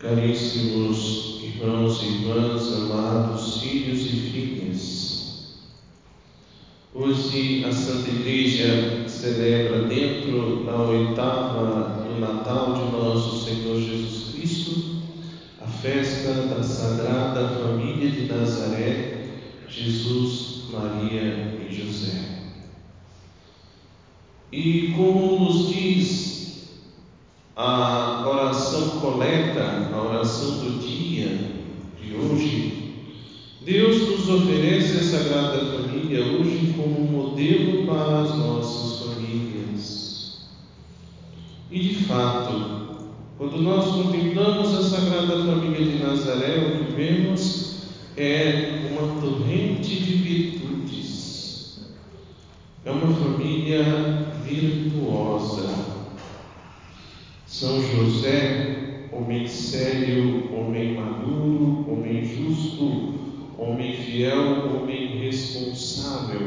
Caríssimos irmãos e irmãs, amados filhos e filhas, hoje a Santa Igreja celebra, dentro da oitava do Natal de nosso Senhor Jesus Cristo, a festa da Sagrada Família de Nazaré, Jesus, Maria e José. E como nos diz a oração coleta, a oração do dia de hoje, Deus nos oferece a Sagrada Família hoje como modelo para as nossas famílias. E de fato, quando nós contemplamos a Sagrada Família de Nazaré, o que vemos é uma torrente de virtudes. É uma família virtuosa são José, homem sério, homem maduro, homem justo, homem fiel, homem responsável,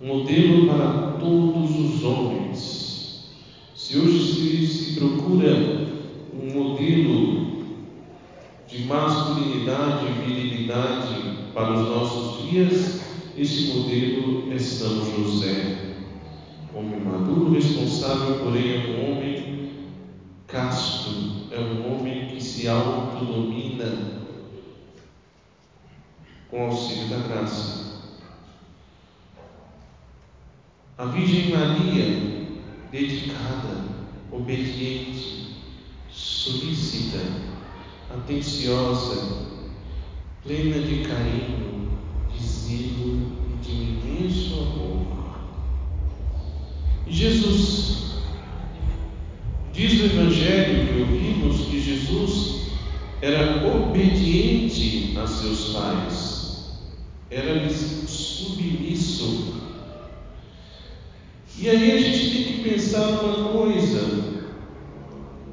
modelo para todos os homens. Se hoje se, se procura um modelo de masculinidade e virilidade para os nossos dias, esse modelo é São José. Homem maduro, responsável, porém é um homem Casto é um homem que se autodomina com auxílio da graça. A Virgem Maria, dedicada, obediente, solícita, atenciosa, plena de carinho, de zelo e de imenso amor. Jesus Diz o Evangelho que ouvimos que Jesus era obediente a seus pais, era submisso. E aí a gente tem que pensar uma coisa,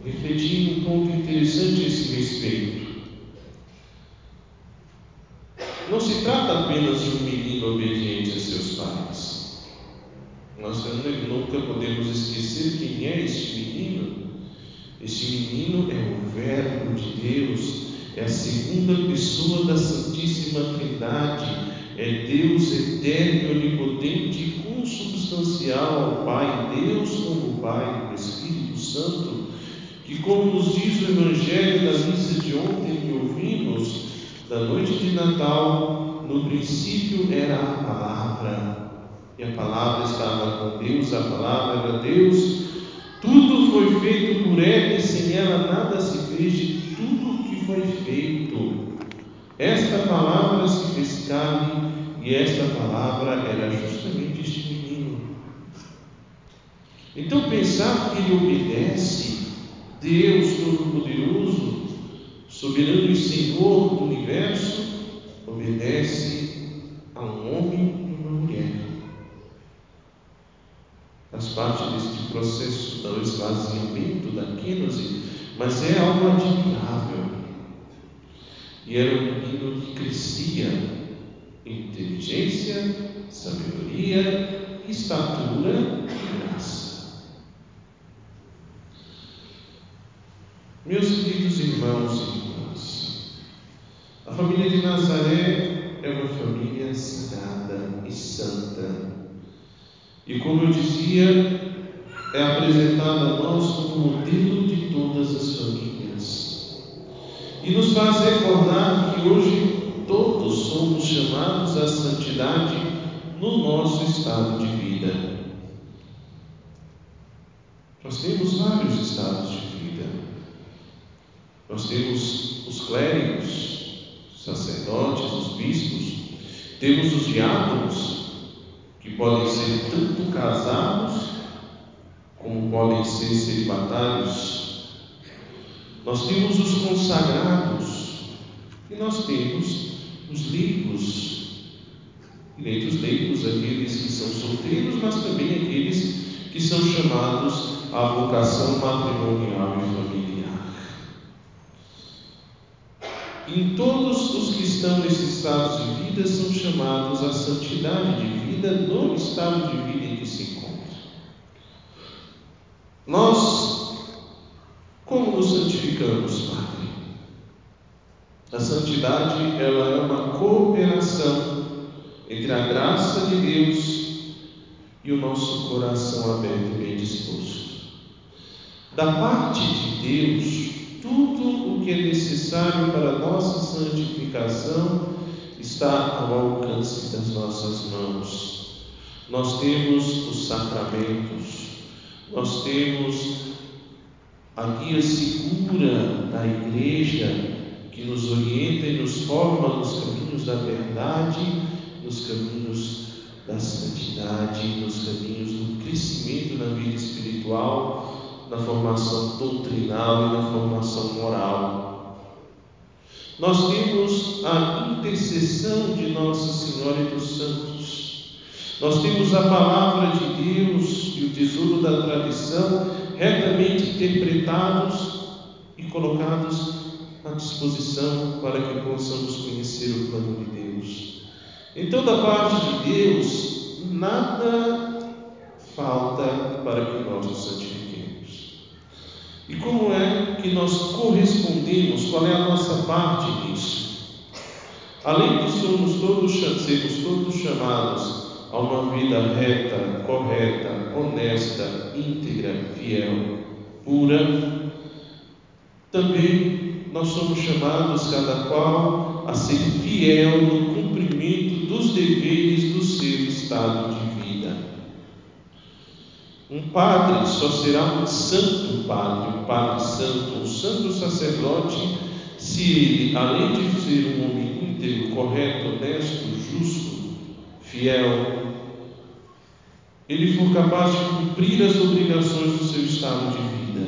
refletir um ponto interessante a esse respeito. Não se trata apenas de um menino obediente a seus pais. Nós nunca podemos esquecer quem é este menino. Este menino é o Verbo de Deus, é a segunda pessoa da Santíssima Eterno, onipotente, consubstancial ao Pai, Deus como Pai, o Espírito Santo, que, como nos diz o Evangelho da missa de ontem que ouvimos, da noite de Natal, no princípio era a palavra e a palavra estava com Deus, a palavra era Deus. Tudo foi feito por ela e sem ela nada se fez de tudo que foi feito. Esta palavra se fez carne e esta palavra era justamente este menino. Então pensar que ele obedece Deus Todo-Poderoso, soberano e Senhor do universo, obedece a um homem e uma mulher faz parte deste processo do esvaziamento da quênose, mas é algo admirável. E era um menino que crescia inteligência, sabedoria, estatura e graça. Meus queridos irmãos e irmãs, a família de Nazaré é uma família sagrada e santa e como eu dizia, é apresentada a nós como modelo de todas as famílias. E nos faz recordar que hoje todos somos chamados à santidade no nosso estado de vida. Nós temos vários estados de vida. Nós temos os clérigos, os sacerdotes, os bispos, temos os diáconos, que podem ser tanto casados como podem ser celibatários. Nós temos os consagrados e nós temos os leigos. E dentre os leigos, aqueles que são solteiros, mas também aqueles que são chamados à vocação matrimonial e familiar. Em todos os que estão nesses estados de vida são chamados à santidade de vida no estado de vida em que se encontram. Nós, como nos santificamos, Pai? santidade, ela é uma cooperação entre a graça de Deus e o nosso coração aberto e bem disposto. Da parte de Deus, tudo o que é necessário para a nossa santificação está ao alcance das nossas mãos. Nós temos os sacramentos, nós temos a guia segura da igreja que nos orienta e nos forma nos caminhos da verdade, nos caminhos da santidade, nos caminhos do crescimento na vida espiritual, na formação doutrinal e na formação moral. Nós temos a intercessão de Nossa Senhora e dos Santos. Nós temos a palavra de Deus e o tesouro da tradição retamente interpretados e colocados à disposição para que possamos conhecer o plano de Deus. Então, da parte de Deus, nada falta para que nós nos santifiquemos. E como é que nós correspondemos? Qual é a nossa parte nisso? Além de somos todos, sermos todos chamados a uma vida reta, correta, honesta, íntegra, fiel, pura, também nós somos chamados, cada qual, a ser fiel no cumprimento dos deveres do seu estado de vida. Um padre só será um santo padre, um padre santo, um santo sacerdote, se ele, além de ser um homem íntegro, correto, honesto, justo, fiel, ele for capaz de cumprir as obrigações do seu estado de vida.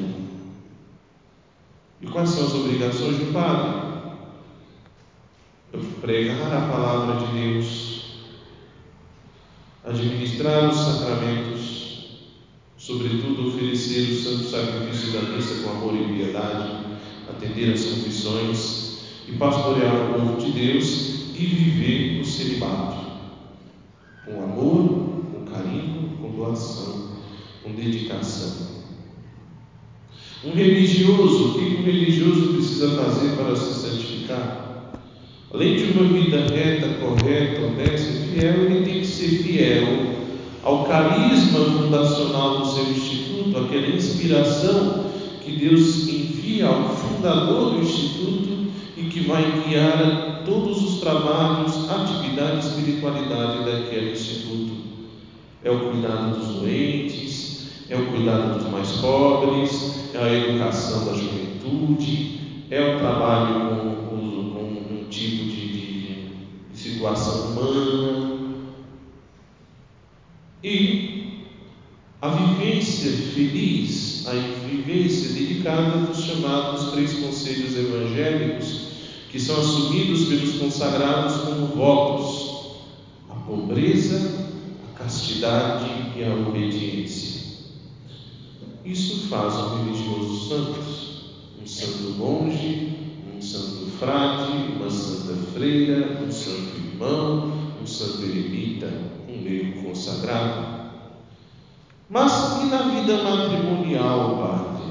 E quais são as obrigações do padre? Pregar a palavra de Deus, administrar os sacramentos, sobretudo oferecer o santo sacrifício da missa com amor e piedade, atender às confissões e pastorear o povo de Deus e viver o celibato com amor, com carinho, com doação, com dedicação. Um religioso, o que um religioso precisa fazer para se santificar? Além de uma vida reta, correta, honesta e fiel, ele tem que ser fiel ao carisma fundacional do seu instituto, aquela inspiração que Deus envia ao fundador do instituto e que vai guiar todos os trabalhos, atividade e espiritualidade daquele instituto. É o cuidado dos doentes, é o cuidado dos mais pobres, é a educação da juventude, é o trabalho com situação humana. E a vivência feliz, a vivência dedicada dos chamados três conselhos evangélicos, que são assumidos pelos consagrados como votos: a pobreza, a castidade e a obediência. Isso faz um religioso santo, um santo monge, um santo frade, uma santa freira, um santo irmão, um santo eremita, um leigo consagrado. Mas e na vida matrimonial, Padre?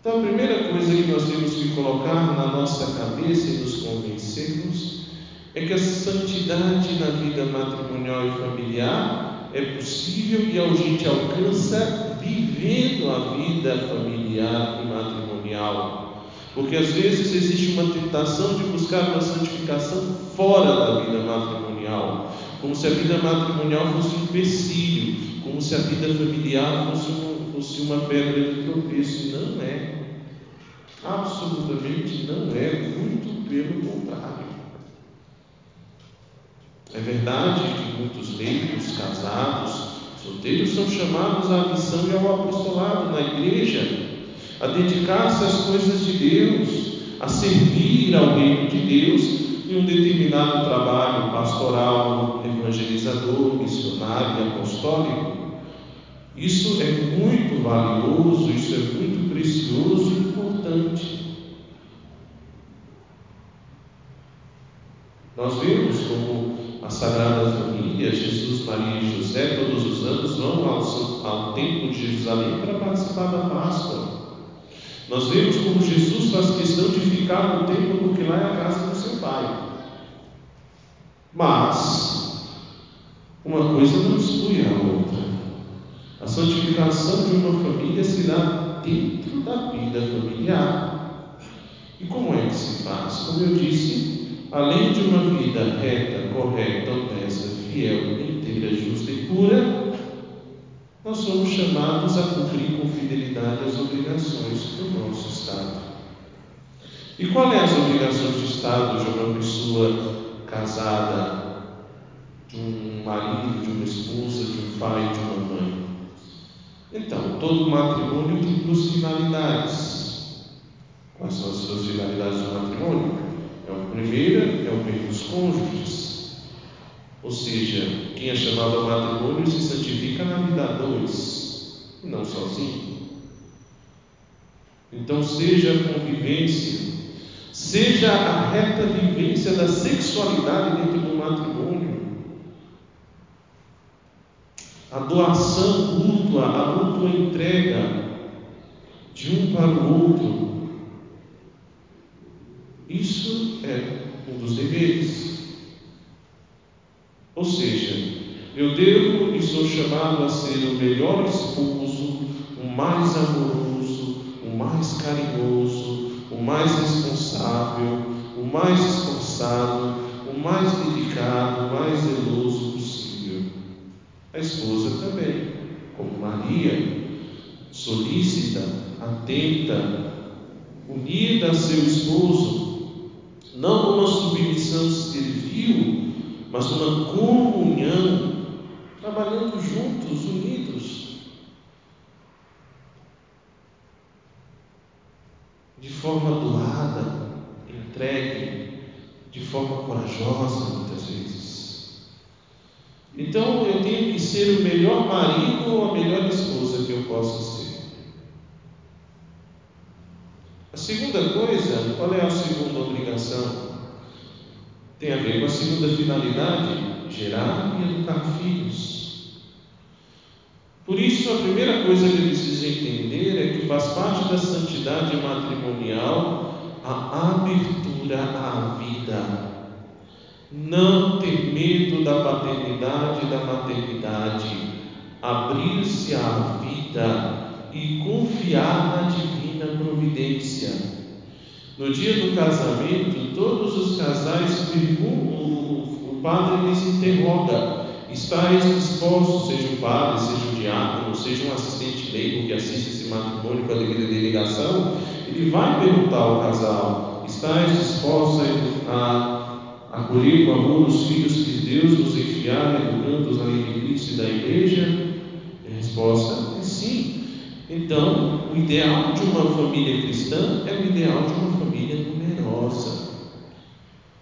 Então, a primeira coisa que nós temos que colocar na nossa cabeça e nos convencermos é que a santidade na vida matrimonial e familiar é possível e a gente alcança vivendo a vida familiar e matrimonial. Porque às vezes existe uma tentação de buscar uma santificação fora da vida matrimonial, como se a vida matrimonial fosse um empecilho, como se a vida familiar fosse uma, fosse uma pedra de tropeço. Não é. Absolutamente não é. Muito pelo contrário. É verdade que muitos leigos, casados, Solteiros são chamados à missão e ao apostolado na igreja, a dedicar-se às coisas de Deus, a servir ao reino de Deus em um determinado trabalho pastoral, evangelizador, missionário e apostólico. Isso é muito valioso, isso é muito precioso e importante. Nós vemos como a Sagrada Família, Jesus, Maria e José, todos os anos vão ao, ao Templo de Jerusalém para participar da Páscoa. Nós vemos como Jesus faz questão de ficar no templo porque lá é a casa do seu pai. Mas, uma coisa não exclui a outra. A santificação de uma família se dá dentro da vida familiar. E como é que se faz? Como eu disse, além de uma vida reta, correta, honesta, fiel, inteira, justa e pura, nós somos chamados a cumprir com fidelidade as obrigações do nosso Estado. E qual é as obrigações de Estado de uma pessoa casada, de um marido, de uma esposa, de um pai, de uma mãe? Então, todo matrimônio tem duas finalidades. Quais são as duas finalidades do matrimônio? É a primeira é o bem dos cônjuges. Ou seja, quem é chamado ao matrimônio se santifica na vida a dois, e não sozinho. Então, seja a convivência seja a reta vivência da sexualidade dentro do matrimônio, a doação mútua, a mútua entrega de um para o outro. Isso é um dos deveres. Ou seja, eu devo e sou chamado a ser o melhor esposo, o mais amoroso, o mais carinhoso, o mais responsável, o mais esforçado, o mais dedicado, o mais zeloso possível. A esposa também, como Maria, solícita, atenta, unida a seu esposo, não numa submissão servil, mas numa comunhão, trabalhando juntos, unidos. de forma doada, entregue, de forma corajosa, muitas vezes. Então eu tenho que ser o melhor marido ou a melhor esposa que eu possa ser. A segunda coisa, qual é a segunda obrigação? Tem a ver com a segunda finalidade: gerar e educar filhos. Por isso, a primeira coisa que eu preciso entender é que faz parte da santidade matrimonial a abertura à vida. Não ter medo da paternidade e da maternidade, abrir-se à vida e confiar na divina providência. No dia do casamento, todos os casais perguntam, o, padre lhes interroga: Estais dispostos, seja o padre, seja o diácono, seja um assistente leigo que assiste esse matrimônio com a devida delegação, ele vai perguntar ao casal: estais dispostos a, acolher com amor os filhos que Deus vos enviar, educando-os na de Cristo e da igreja? a resposta é sim. Então, o ideal de uma família cristã é o ideal de uma família numerosa.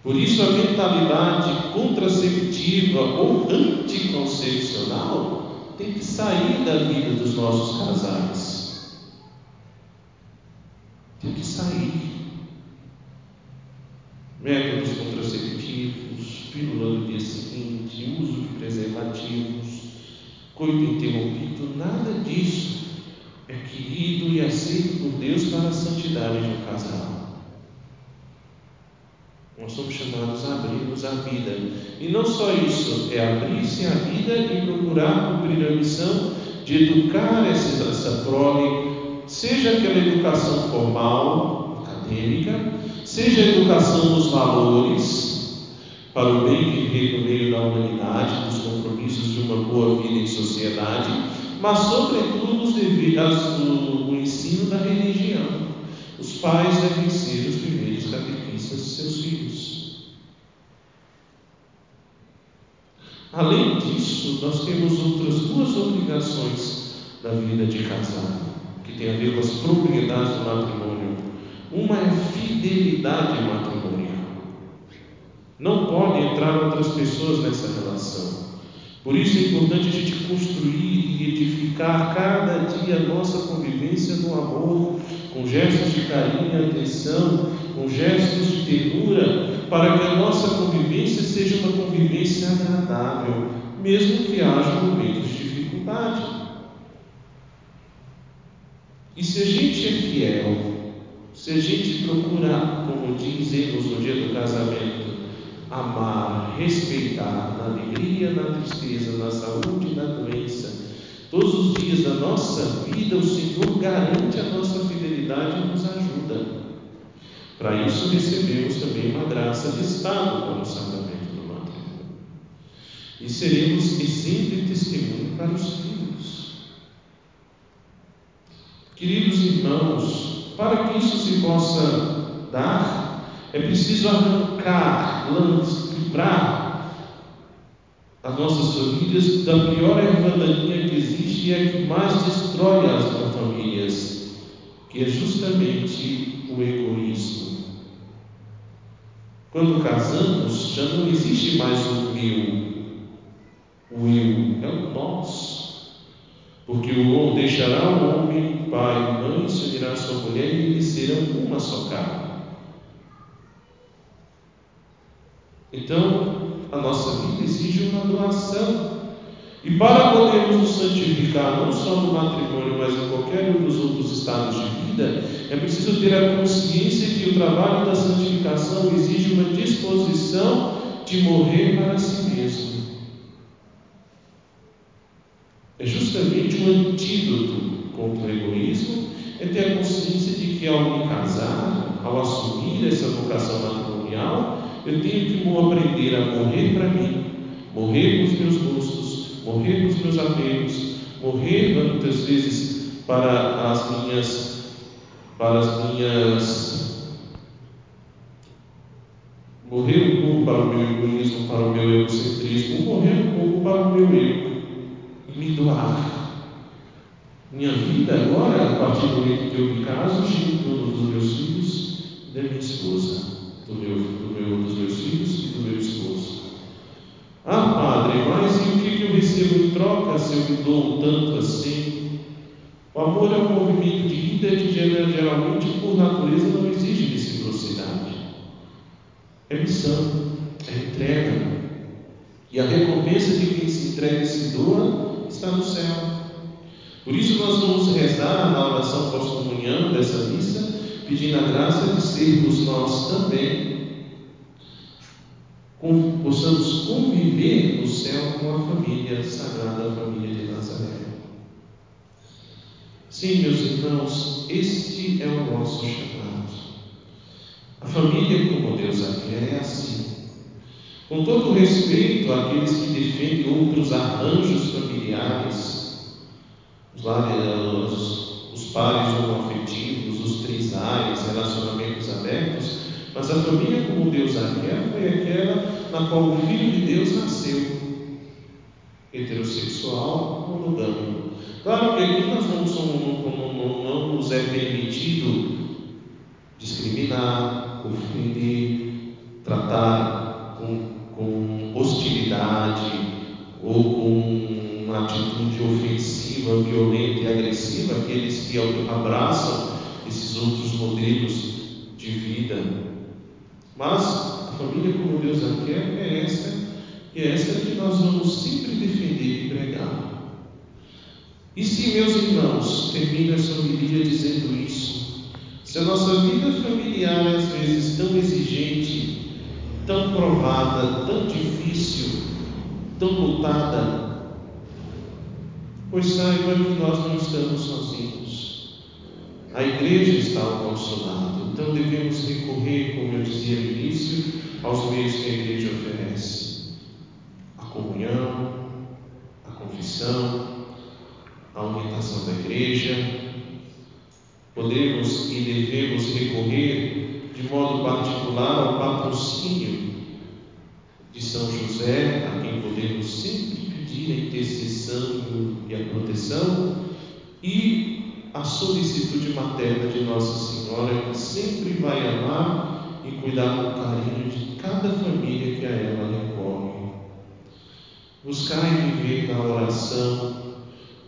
Por isso, a mentalidade contraceptiva ou anticoncepcional tem que sair da vida dos nossos casais. Tem que sair. Métodos contraceptivos, pílula do dia seguinte, uso de preservativos, coito interrompido, nada disso é querido e aceito por Deus para a santidade de um casal. Nós somos chamados a abrir-nos à vida. E não só isso, é abrir-se à vida e procurar cumprir a missão de educar essa, essa prole, seja aquela educação formal, acadêmica, seja a educação dos valores, para o bem viver no meio da humanidade, dos compromissos de uma boa vida em sociedade, mas, sobretudo, os as, o, o ensino da religião. Os pais devem ser os primeiros catequistas de seus filhos. Além disso, nós temos outras duas obrigações da vida de casado, que tem a ver com as propriedades do matrimônio. Uma é fidelidade matrimonial. Não podem entrar outras pessoas nessa relação. Por isso é importante a gente construir e edificar cada dia a nossa convivência no amor, com gestos de carinho e atenção, com gestos de ternura, para que a nossa convivência seja uma convivência agradável, mesmo que haja momentos de dificuldade. E se a gente é fiel, Se a gente procura, como dizemos no dia do casamento, amar, respeitar na alegria, na tristeza, na saúde e na doença, todos os dias da nossa vida, o Senhor garante a nossa fidelidade e nos ajuda. Para isso recebemos também uma graça de Estado para o sacramento do matrimônio. E seremos exemplo e testemunho para os filhos. Queridos irmãos, para que isso se possa dar, é preciso arrancar, livrar as nossas famílias da pior erva daninha que existe e é que mais destrói as famílias, que é justamente o egoísmo. Quando casamos, já não existe mais o meu, o eu, é o nós. Porque o homem deixará o homem, pai e mãe, se unirá a sua mulher e eles serão uma só carne. Então, a nossa vida exige uma doação. E para podermos nos santificar, não só no matrimônio, mas em qualquer um dos outros estados de vida, é preciso ter a consciência que o trabalho da santificação exige uma disposição de morrer para si mesmo. É justamente um antídoto contra o egoísmo, é ter a consciência de que ao me casar, ao assumir essa vocação matrimonial, eu tenho que aprender a morrer para mim, morrer para os meus gostos, morrer para os meus apegos, morrer muitas vezes para as minhas, para as minhas, morrer um pouco para o meu egoísmo, para o meu egocentrismo, morrer um pouco para o meu eu e me doar. Minha vida agora, a partir do momento que eu me caso, gira em torno dos meus filhos e da minha esposa do meu, do meu, dos meus filhos e do meu esposo. Ah, padre, mas e o que eu recebo em troca se eu me dou tanto assim? O amor é um movimento de vida geralmente, por natureza, não exige reciprocidade. É missão, é entrega. E a recompensa de quem se entrega e se doa está no céu. Por isso, nós vamos rezar na oração pós-comunhão dessa missa pedindo a graça de sermos nós também, possamos conviver no céu com a família sagrada, família de Nazaré. Sim, meus irmãos, este é o nosso chamado. A família, como Deus a quer, é assim. Com todo respeito àqueles que defendem outros arranjos familiares, os lares, os pares homoafetivos, os trisais, relacionamentos abertos, mas a família como Deus a quer foi aquela na qual o Filho de Deus nasceu, heterossexual, monogâmico. Claro que aqui nós não, somos, não, não, não nos é permitido discriminar, ofender, tratar com, com hostilidade ou com uma atitude ofensiva, violenta e agressiva aqueles que abraçam esses outros modelos de vida. Mas a família como Deus a quer é essa, e é essa que nós vamos sempre defender e pregar. E se, meus irmãos, termino essa homilia dizendo isso, se a nossa vida familiar é às vezes tão exigente, tão provada, tão difícil, tão lutada, Pois saiba que nós não estamos sozinhos. A igreja está ao nosso lado. Então devemos recorrer, como eu dizia no início, aos meios que a igreja oferece: a comunhão, a confissão, a orientação da igreja. Podemos e devemos recorrer de modo particular ao patrocínio de São José, a quem podemos sempre pedir a intercessão e a proteção, e a solicitude materna de Nossa Senhora, que sempre vai amar e cuidar com carinho de cada família que a ela recorre. Buscai viver na oração,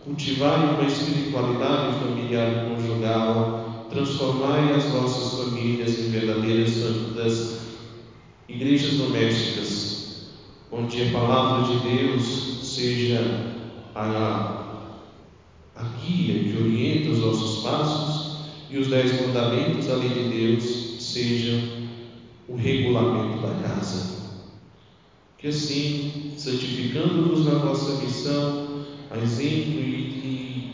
cultivai uma espiritualidade familiar e conjugal, transformai as vossas famílias em verdadeiras santas igrejas domésticas, onde a palavra de Deus seja a, a guia que orienta os nossos passos e os dez mandamentos da lei de Deus sejam o regulamento da casa. Que assim, santificando-vos na vossa missão, a exemplo e, e,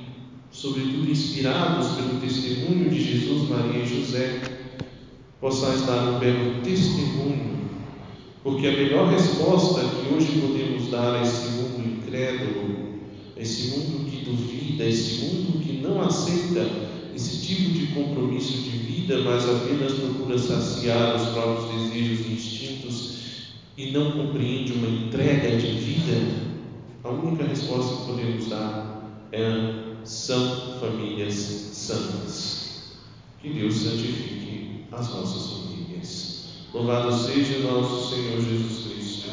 sobretudo, inspirados pelo testemunho de Jesus, Maria e José, possais dar um belo testemunho, porque a melhor resposta que hoje podemos dar a esse mundo incrédulo, esse mundo que duvida, esse mundo que não aceita esse tipo de compromisso de vida, mas apenas procura saciar os próprios desejos e instintos e não compreende uma entrega de vida, a única resposta que podemos dar é são famílias santas. Que Deus santifique as nossas famílias. Louvado seja nosso Senhor Jesus Cristo.